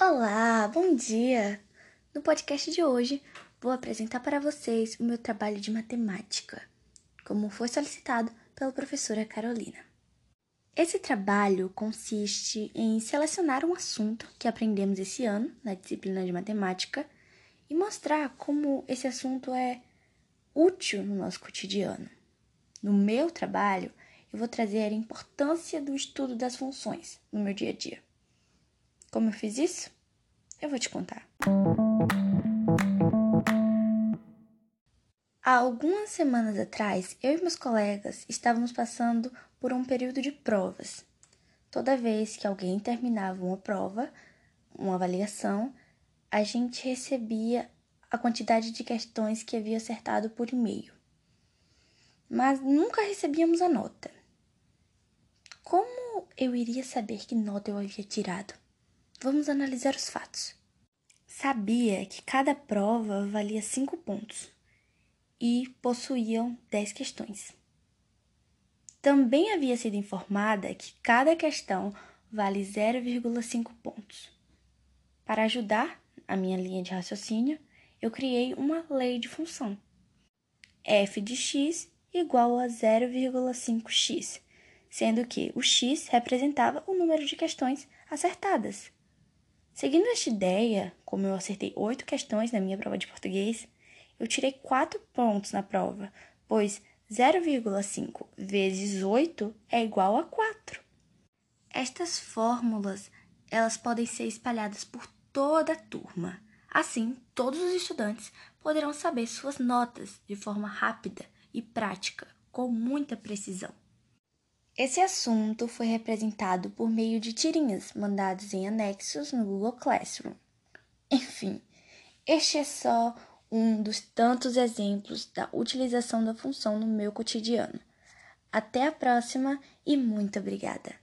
Olá, bom dia! No podcast de hoje, vou apresentar para vocês o meu trabalho de matemática, como foi solicitado pela professora Carolina. Esse trabalho consiste em selecionar um assunto que aprendemos esse ano na disciplina de matemática e mostrar como esse assunto é útil no nosso cotidiano. No meu trabalho, eu vou trazer a importância do estudo das funções no meu dia a dia. Como eu fiz isso? Eu vou te contar. Há algumas semanas atrás, eu e meus colegas estávamos passando por um período de provas. Toda vez que alguém terminava uma prova, uma avaliação, a gente recebia a quantidade de questões que havia acertado por e-mail. Mas nunca recebíamos a nota. Como eu iria saber que nota eu havia tirado? Vamos analisar os fatos. Sabia que cada prova valia 5 pontos e possuíam 10 questões. Também havia sido informada que cada questão vale 0,5 pontos. Para ajudar a minha linha de raciocínio, eu criei uma lei de função. f de x igual a 0,5x, sendo que o x representava o número de questões acertadas. Seguindo esta ideia, como eu acertei oito questões na minha prova de português, eu tirei quatro pontos na prova, pois 0,5 vezes 8 é igual a 4. Estas fórmulas, elas podem ser espalhadas por toda a turma. Assim, todos os estudantes poderão saber suas notas de forma rápida e prática, com muita precisão. Esse assunto foi representado por meio de tirinhas mandadas em anexos no Google Classroom. Enfim, este é só um dos tantos exemplos da utilização da função no meu cotidiano. Até a próxima e muito obrigada!